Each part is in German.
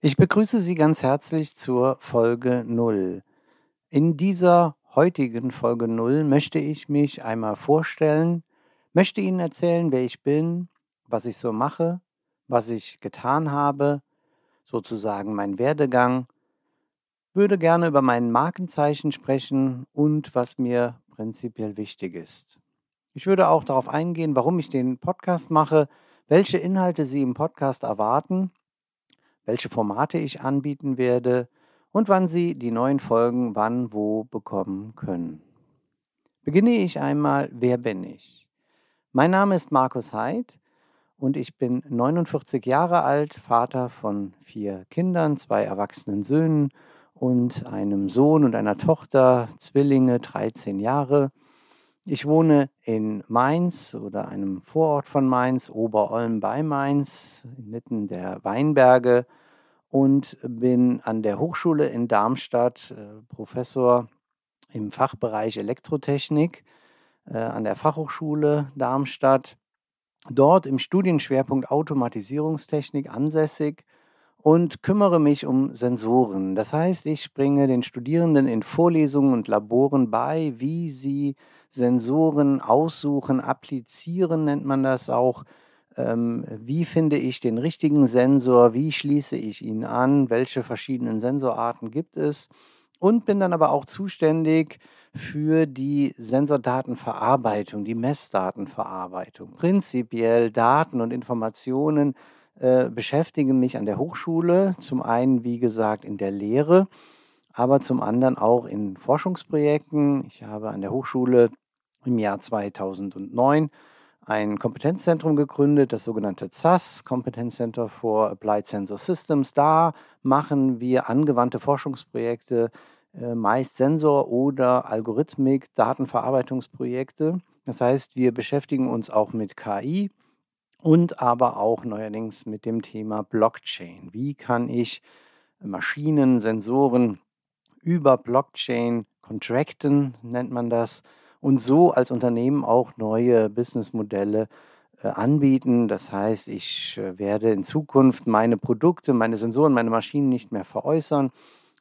Ich begrüße Sie ganz herzlich zur Folge 0. In dieser heutigen Folge 0 möchte ich mich einmal vorstellen, möchte Ihnen erzählen, wer ich bin, was ich so mache, was ich getan habe, sozusagen mein Werdegang, würde gerne über mein Markenzeichen sprechen und was mir prinzipiell wichtig ist. Ich würde auch darauf eingehen, warum ich den Podcast mache, welche Inhalte Sie im Podcast erwarten welche Formate ich anbieten werde und wann Sie die neuen Folgen wann wo bekommen können. Beginne ich einmal, wer bin ich? Mein Name ist Markus Heid und ich bin 49 Jahre alt, Vater von vier Kindern, zwei erwachsenen Söhnen und einem Sohn und einer Tochter, Zwillinge, 13 Jahre. Ich wohne in Mainz oder einem Vorort von Mainz, Oberolm bei Mainz, inmitten der Weinberge und bin an der Hochschule in Darmstadt äh, Professor im Fachbereich Elektrotechnik äh, an der Fachhochschule Darmstadt. Dort im Studienschwerpunkt Automatisierungstechnik ansässig und kümmere mich um Sensoren. Das heißt, ich bringe den Studierenden in Vorlesungen und Laboren bei, wie sie Sensoren aussuchen, applizieren nennt man das auch. Ähm, wie finde ich den richtigen Sensor? Wie schließe ich ihn an? Welche verschiedenen Sensorarten gibt es? Und bin dann aber auch zuständig für die Sensordatenverarbeitung, die Messdatenverarbeitung. Prinzipiell Daten und Informationen äh, beschäftigen mich an der Hochschule, zum einen, wie gesagt, in der Lehre, aber zum anderen auch in Forschungsprojekten. Ich habe an der Hochschule im Jahr 2009 ein Kompetenzzentrum gegründet, das sogenannte ZAS, Competence Center for Applied Sensor Systems. Da machen wir angewandte Forschungsprojekte, äh, meist Sensor- oder Algorithmik, Datenverarbeitungsprojekte. Das heißt, wir beschäftigen uns auch mit KI, und aber auch neuerdings mit dem Thema Blockchain. Wie kann ich Maschinen, Sensoren über Blockchain contracten, nennt man das, und so als Unternehmen auch neue Businessmodelle äh, anbieten. Das heißt, ich äh, werde in Zukunft meine Produkte, meine Sensoren, meine Maschinen nicht mehr veräußern,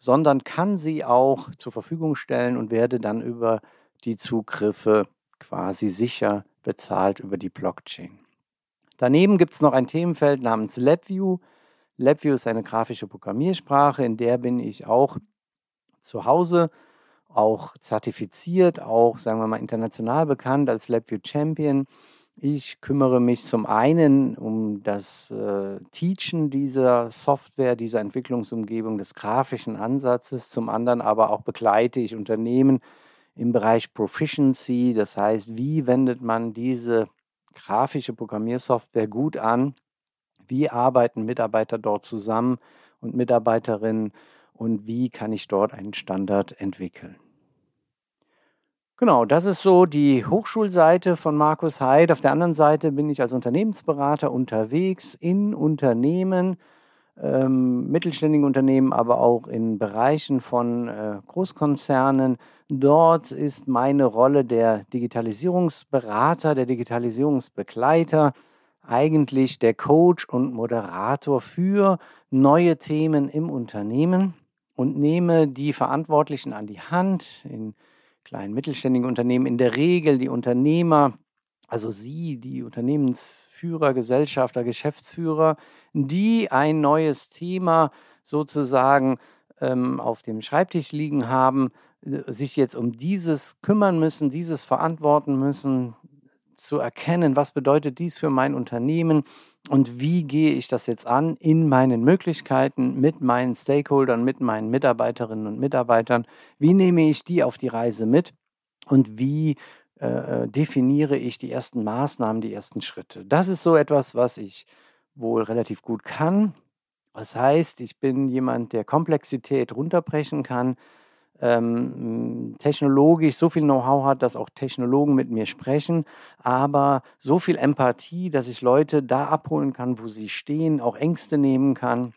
sondern kann sie auch zur Verfügung stellen und werde dann über die Zugriffe quasi sicher bezahlt über die Blockchain. Daneben gibt es noch ein Themenfeld namens LabVIEW. LabVIEW ist eine grafische Programmiersprache, in der bin ich auch zu Hause, auch zertifiziert, auch sagen wir mal international bekannt als LabVIEW Champion. Ich kümmere mich zum einen um das äh, Teachen dieser Software, dieser Entwicklungsumgebung, des grafischen Ansatzes, zum anderen aber auch begleite ich Unternehmen im Bereich Proficiency, das heißt, wie wendet man diese grafische Programmiersoftware gut an. Wie arbeiten Mitarbeiter dort zusammen und Mitarbeiterinnen und wie kann ich dort einen Standard entwickeln? Genau, das ist so die Hochschulseite von Markus Heid. Auf der anderen Seite bin ich als Unternehmensberater unterwegs in Unternehmen, ähm, mittelständigen Unternehmen, aber auch in Bereichen von äh, Großkonzernen, Dort ist meine Rolle der Digitalisierungsberater, der Digitalisierungsbegleiter, eigentlich der Coach und Moderator für neue Themen im Unternehmen und nehme die Verantwortlichen an die Hand in kleinen mittelständigen Unternehmen, in der Regel die Unternehmer, also Sie, die Unternehmensführer, Gesellschafter, Geschäftsführer, die ein neues Thema sozusagen ähm, auf dem Schreibtisch liegen haben, äh, sich jetzt um dieses kümmern müssen, dieses verantworten müssen, zu erkennen, was bedeutet dies für mein Unternehmen und wie gehe ich das jetzt an in meinen Möglichkeiten mit meinen Stakeholdern, mit meinen Mitarbeiterinnen und Mitarbeitern, wie nehme ich die auf die Reise mit und wie äh, äh, definiere ich die ersten Maßnahmen, die ersten Schritte. Das ist so etwas, was ich wohl relativ gut kann. Das heißt, ich bin jemand, der Komplexität runterbrechen kann, ähm, technologisch so viel Know-how hat, dass auch Technologen mit mir sprechen, aber so viel Empathie, dass ich Leute da abholen kann, wo sie stehen, auch Ängste nehmen kann.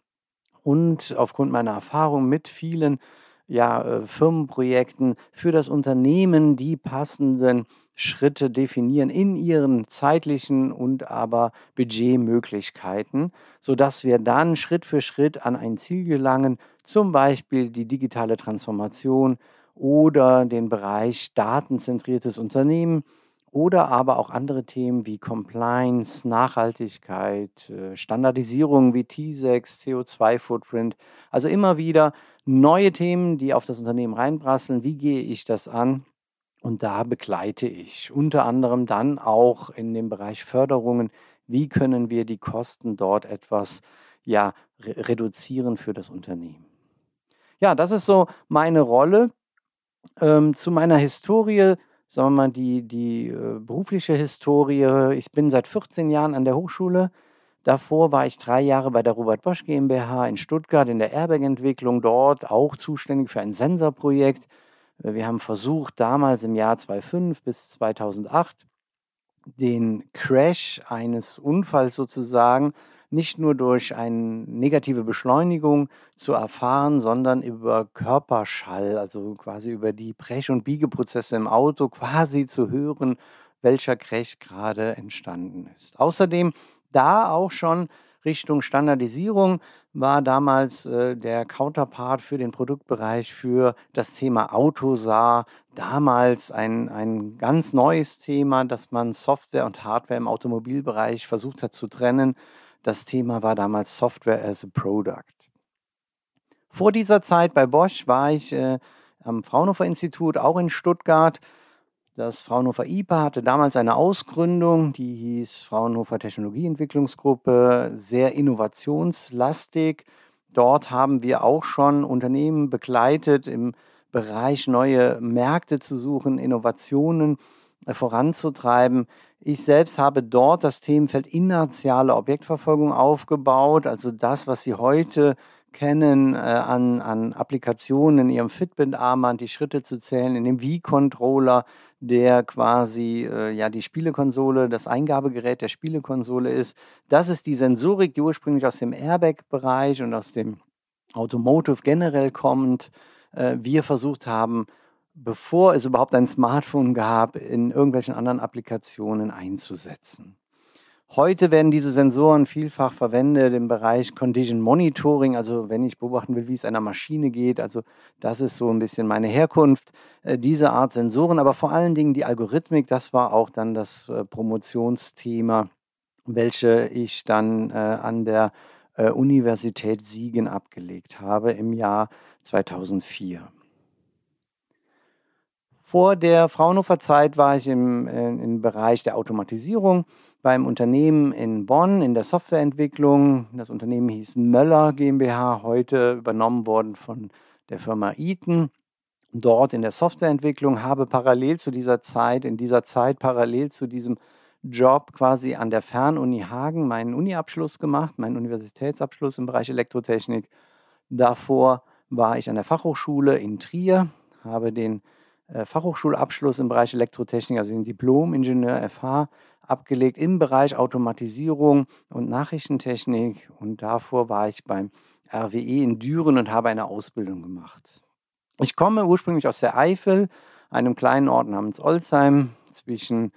Und aufgrund meiner Erfahrung mit vielen ja, äh, Firmenprojekten für das Unternehmen die passenden Schritte definieren in ihren zeitlichen und aber Budgetmöglichkeiten, sodass wir dann Schritt für Schritt an ein Ziel gelangen, zum Beispiel die digitale Transformation oder den Bereich datenzentriertes Unternehmen oder aber auch andere Themen wie Compliance, Nachhaltigkeit, äh, Standardisierung wie T6, CO2-Footprint. Also immer wieder neue Themen, die auf das Unternehmen reinprasseln. Wie gehe ich das an? Und da begleite ich unter anderem dann auch in dem Bereich Förderungen. Wie können wir die Kosten dort etwas ja, re reduzieren für das Unternehmen? Ja, das ist so meine Rolle. Ähm, zu meiner Historie, sagen wir mal, die, die äh, berufliche Historie. Ich bin seit 14 Jahren an der Hochschule. Davor war ich drei Jahre bei der Robert Bosch GmbH in Stuttgart in der Airbag-Entwicklung, dort auch zuständig für ein Sensorprojekt. Wir haben versucht, damals im Jahr 2005 bis 2008 den Crash eines Unfalls sozusagen nicht nur durch eine negative Beschleunigung zu erfahren, sondern über Körperschall, also quasi über die Brech- und Biegeprozesse im Auto quasi zu hören, welcher Crash gerade entstanden ist. Außerdem da auch schon Richtung Standardisierung war damals äh, der Counterpart für den Produktbereich für das Thema Autosar. Damals ein, ein ganz neues Thema, dass man Software und Hardware im Automobilbereich versucht hat zu trennen. Das Thema war damals Software as a Product. Vor dieser Zeit bei Bosch war ich äh, am Fraunhofer Institut, auch in Stuttgart. Das Fraunhofer IPA hatte damals eine Ausgründung, die hieß Fraunhofer Technologieentwicklungsgruppe, sehr innovationslastig. Dort haben wir auch schon Unternehmen begleitet im Bereich neue Märkte zu suchen, Innovationen voranzutreiben. Ich selbst habe dort das Themenfeld inertiale Objektverfolgung aufgebaut, also das, was Sie heute kennen äh, an, an Applikationen in Ihrem Fitbit-Armband, die Schritte zu zählen, in dem Wii-Controller, der quasi äh, ja die Spielekonsole, das Eingabegerät der Spielekonsole ist. Das ist die Sensorik, die ursprünglich aus dem Airbag-Bereich und aus dem Automotive generell kommt. Äh, wir versucht haben, bevor es überhaupt ein Smartphone gab, in irgendwelchen anderen Applikationen einzusetzen. Heute werden diese Sensoren vielfach verwendet im Bereich Condition Monitoring, also wenn ich beobachten will, wie es einer Maschine geht. Also das ist so ein bisschen meine Herkunft, äh, diese Art Sensoren, aber vor allen Dingen die Algorithmik, das war auch dann das äh, Promotionsthema, welche ich dann äh, an der Universität Siegen abgelegt habe im Jahr 2004. Vor der Fraunhofer Zeit war ich im, äh, im Bereich der Automatisierung beim Unternehmen in Bonn in der Softwareentwicklung. Das Unternehmen hieß Möller GmbH, heute übernommen worden von der Firma Eaton. Dort in der Softwareentwicklung habe parallel zu dieser Zeit, in dieser Zeit parallel zu diesem Job quasi an der Fernuni Hagen meinen Uniabschluss gemacht, meinen Universitätsabschluss im Bereich Elektrotechnik. Davor war ich an der Fachhochschule in Trier, habe den Fachhochschulabschluss im Bereich Elektrotechnik, also den Diplom-Ingenieur FH, abgelegt im Bereich Automatisierung und Nachrichtentechnik. Und davor war ich beim RWE in Düren und habe eine Ausbildung gemacht. Ich komme ursprünglich aus der Eifel, einem kleinen Ort namens Olsheim. Zwischen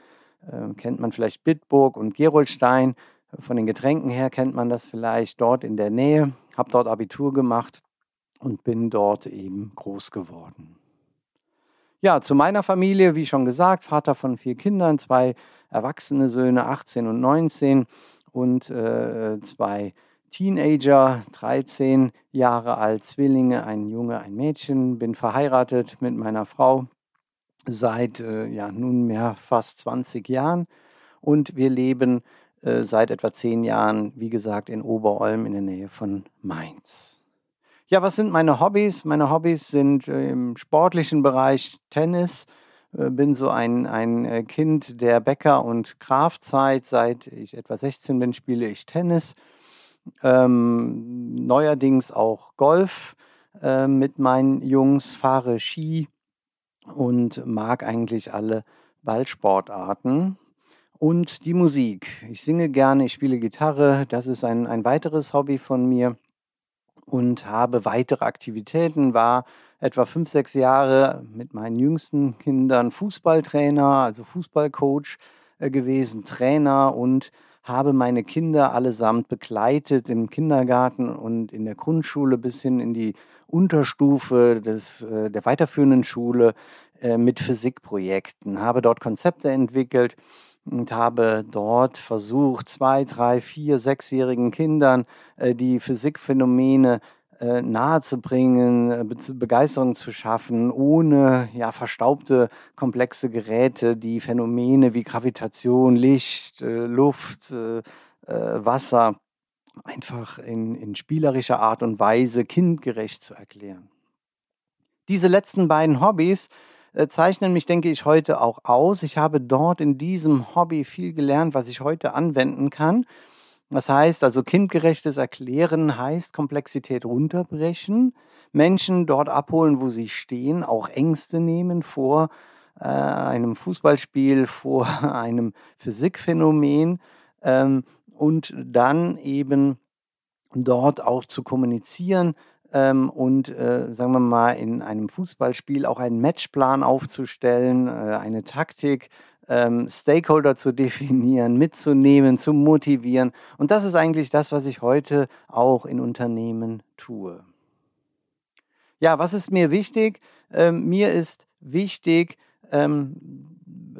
äh, kennt man vielleicht Bitburg und Gerolstein. Von den Getränken her kennt man das vielleicht dort in der Nähe. Habe dort Abitur gemacht und bin dort eben groß geworden. Ja, zu meiner Familie, wie schon gesagt, Vater von vier Kindern, zwei erwachsene Söhne, 18 und 19 und äh, zwei Teenager, 13 Jahre alt, Zwillinge, ein Junge, ein Mädchen, bin verheiratet mit meiner Frau seit äh, ja, nunmehr fast 20 Jahren und wir leben äh, seit etwa zehn Jahren, wie gesagt, in Oberolm in der Nähe von Mainz. Ja, was sind meine Hobbys? Meine Hobbys sind äh, im sportlichen Bereich Tennis. Äh, bin so ein, ein äh, Kind der Bäcker- und Kraftzeit. Seit ich etwa 16 bin, spiele ich Tennis. Ähm, neuerdings auch Golf äh, mit meinen Jungs, fahre Ski und mag eigentlich alle Ballsportarten. Und die Musik. Ich singe gerne, ich spiele Gitarre. Das ist ein, ein weiteres Hobby von mir und habe weitere Aktivitäten, war etwa fünf, sechs Jahre mit meinen jüngsten Kindern Fußballtrainer, also Fußballcoach äh, gewesen, Trainer und habe meine Kinder allesamt begleitet im Kindergarten und in der Grundschule bis hin in die Unterstufe des, äh, der weiterführenden Schule äh, mit Physikprojekten, habe dort Konzepte entwickelt und habe dort versucht, zwei, drei, vier, sechsjährigen Kindern äh, die Physikphänomene äh, nahezubringen, äh, Begeisterung zu schaffen, ohne ja, verstaubte, komplexe Geräte, die Phänomene wie Gravitation, Licht, äh, Luft, äh, äh, Wasser einfach in, in spielerischer Art und Weise kindgerecht zu erklären. Diese letzten beiden Hobbys äh, zeichnen mich, denke ich, heute auch aus. Ich habe dort in diesem Hobby viel gelernt, was ich heute anwenden kann. Das heißt also, kindgerechtes Erklären heißt Komplexität runterbrechen, Menschen dort abholen, wo sie stehen, auch Ängste nehmen vor äh, einem Fußballspiel, vor einem Physikphänomen ähm, und dann eben dort auch zu kommunizieren, ähm, und, äh, sagen wir mal, in einem Fußballspiel auch einen Matchplan aufzustellen, äh, eine Taktik, ähm, Stakeholder zu definieren, mitzunehmen, zu motivieren. Und das ist eigentlich das, was ich heute auch in Unternehmen tue. Ja, was ist mir wichtig? Ähm, mir ist wichtig, ähm,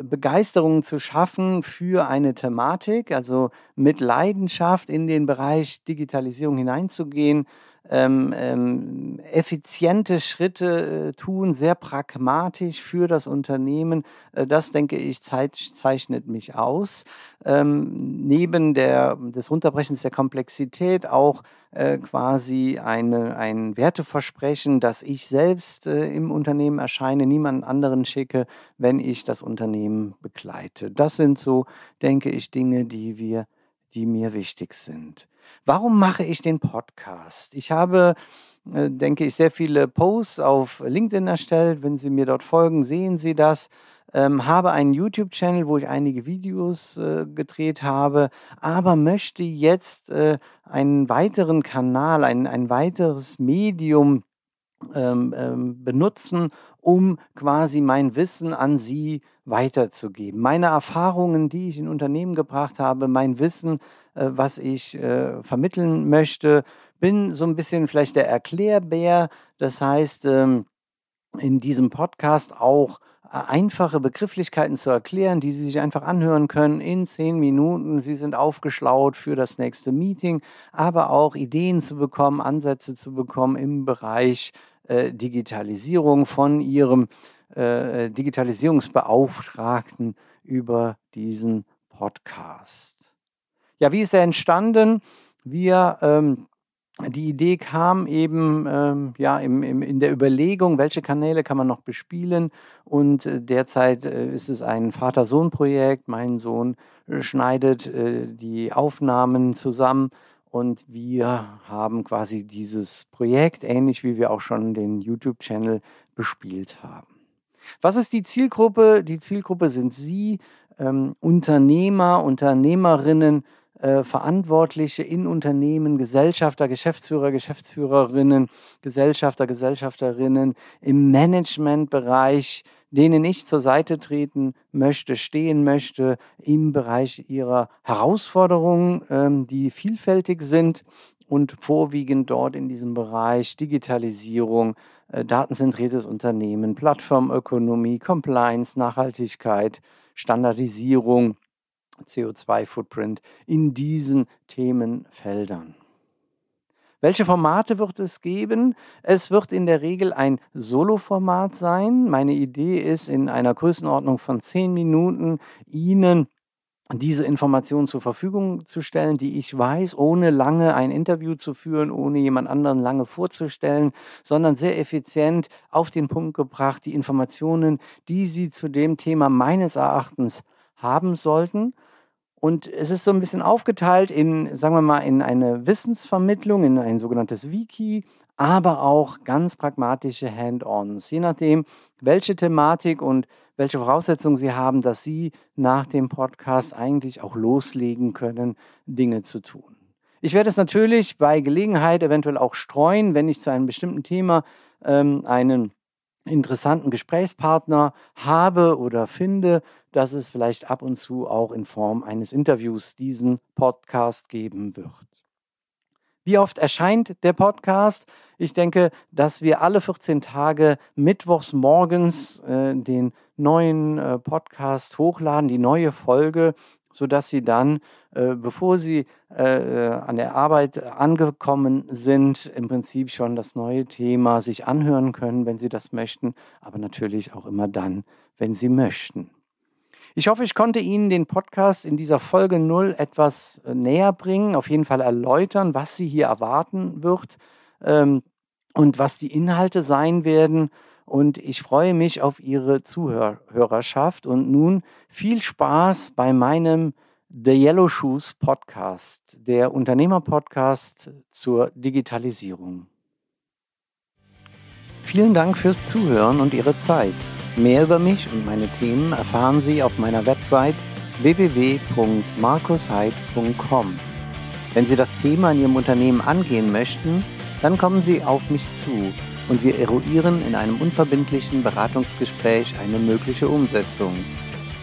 Begeisterung zu schaffen für eine Thematik, also mit Leidenschaft in den Bereich Digitalisierung hineinzugehen, ähm, ähm, effiziente Schritte äh, tun, sehr pragmatisch für das Unternehmen. Äh, das, denke ich, zeichnet mich aus. Ähm, neben der, des Runterbrechens der Komplexität auch äh, quasi eine, ein Werteversprechen, dass ich selbst äh, im Unternehmen erscheine, niemanden anderen schicke, wenn ich das Unternehmen begleite. Das sind so, denke ich, Dinge, die wir die mir wichtig sind. Warum mache ich den Podcast? Ich habe, äh, denke ich, sehr viele Posts auf LinkedIn erstellt. Wenn Sie mir dort folgen, sehen Sie das. Ähm, habe einen YouTube-Channel, wo ich einige Videos äh, gedreht habe, aber möchte jetzt äh, einen weiteren Kanal, ein, ein weiteres Medium ähm, ähm, benutzen, um quasi mein Wissen an Sie weiterzugeben. Meine Erfahrungen, die ich in Unternehmen gebracht habe, mein Wissen, äh, was ich äh, vermitteln möchte, bin so ein bisschen vielleicht der Erklärbär. Das heißt, ähm, in diesem Podcast auch äh, einfache Begrifflichkeiten zu erklären, die Sie sich einfach anhören können in zehn Minuten. Sie sind aufgeschlaut für das nächste Meeting, aber auch Ideen zu bekommen, Ansätze zu bekommen im Bereich Digitalisierung von Ihrem äh, Digitalisierungsbeauftragten über diesen Podcast. Ja, wie ist er entstanden? Wir ähm, die Idee kam eben ähm, ja, im, im, in der Überlegung, welche Kanäle kann man noch bespielen. Und äh, derzeit äh, ist es ein Vater-Sohn-Projekt. Mein Sohn äh, schneidet äh, die Aufnahmen zusammen und wir haben quasi dieses Projekt, ähnlich wie wir auch schon den YouTube-Channel bespielt haben. Was ist die Zielgruppe? Die Zielgruppe sind Sie, ähm, Unternehmer, Unternehmerinnen, äh, Verantwortliche in Unternehmen, Gesellschafter, Geschäftsführer, Geschäftsführerinnen, Gesellschafter, Gesellschafterinnen im Managementbereich, denen ich zur Seite treten möchte, stehen möchte im Bereich ihrer Herausforderungen, ähm, die vielfältig sind und vorwiegend dort in diesem Bereich Digitalisierung, datenzentriertes Unternehmen, Plattformökonomie, Compliance, Nachhaltigkeit, Standardisierung, CO2-Footprint in diesen Themenfeldern. Welche Formate wird es geben? Es wird in der Regel ein Solo-Format sein. Meine Idee ist, in einer Größenordnung von zehn Minuten Ihnen diese Informationen zur Verfügung zu stellen, die ich weiß, ohne lange ein Interview zu führen, ohne jemand anderen lange vorzustellen, sondern sehr effizient auf den Punkt gebracht, die Informationen, die Sie zu dem Thema meines Erachtens haben sollten. Und es ist so ein bisschen aufgeteilt in, sagen wir mal, in eine Wissensvermittlung, in ein sogenanntes Wiki, aber auch ganz pragmatische Hand-ons, je nachdem, welche Thematik und welche Voraussetzungen Sie haben, dass Sie nach dem Podcast eigentlich auch loslegen können, Dinge zu tun. Ich werde es natürlich bei Gelegenheit eventuell auch streuen, wenn ich zu einem bestimmten Thema ähm, einen interessanten Gesprächspartner habe oder finde, dass es vielleicht ab und zu auch in Form eines Interviews diesen Podcast geben wird. Wie oft erscheint der Podcast? Ich denke, dass wir alle 14 Tage mittwochs morgens äh, den neuen äh, Podcast hochladen, die neue Folge, sodass Sie dann, äh, bevor Sie äh, äh, an der Arbeit angekommen sind, im Prinzip schon das neue Thema sich anhören können, wenn Sie das möchten, aber natürlich auch immer dann, wenn Sie möchten. Ich hoffe, ich konnte Ihnen den Podcast in dieser Folge 0 etwas äh, näher bringen, auf jeden Fall erläutern, was Sie hier erwarten wird ähm, und was die Inhalte sein werden. Und ich freue mich auf Ihre Zuhörerschaft. Und nun viel Spaß bei meinem The Yellow Shoes Podcast, der Unternehmerpodcast zur Digitalisierung. Vielen Dank fürs Zuhören und Ihre Zeit. Mehr über mich und meine Themen erfahren Sie auf meiner Website www.markusheid.com. Wenn Sie das Thema in Ihrem Unternehmen angehen möchten, dann kommen Sie auf mich zu und wir eruieren in einem unverbindlichen Beratungsgespräch eine mögliche Umsetzung.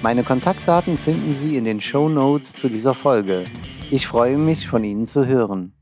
Meine Kontaktdaten finden Sie in den Show Notes zu dieser Folge. Ich freue mich, von Ihnen zu hören.